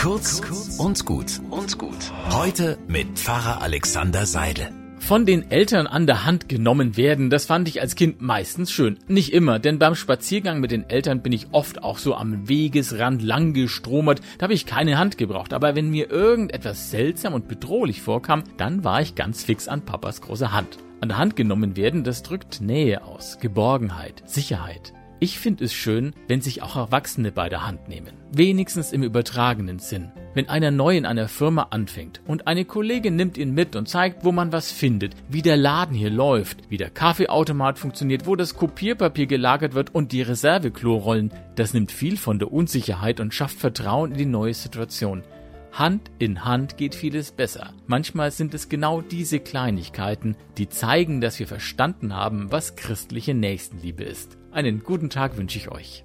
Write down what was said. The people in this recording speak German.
Kurz und gut und gut. Heute mit Pfarrer Alexander Seidel. Von den Eltern an der Hand genommen werden, das fand ich als Kind meistens schön. Nicht immer, denn beim Spaziergang mit den Eltern bin ich oft auch so am Wegesrand lang gestromert, da habe ich keine Hand gebraucht. Aber wenn mir irgendetwas seltsam und bedrohlich vorkam, dann war ich ganz fix an Papas große Hand. An der Hand genommen werden, das drückt Nähe aus, Geborgenheit, Sicherheit. Ich finde es schön, wenn sich auch Erwachsene bei der Hand nehmen. Wenigstens im übertragenen Sinn. Wenn einer neu in einer Firma anfängt und eine Kollegin nimmt ihn mit und zeigt, wo man was findet, wie der Laden hier läuft, wie der Kaffeeautomat funktioniert, wo das Kopierpapier gelagert wird und die Reserveklorollen, das nimmt viel von der Unsicherheit und schafft Vertrauen in die neue Situation. Hand in Hand geht vieles besser. Manchmal sind es genau diese Kleinigkeiten, die zeigen, dass wir verstanden haben, was christliche Nächstenliebe ist. Einen guten Tag wünsche ich euch.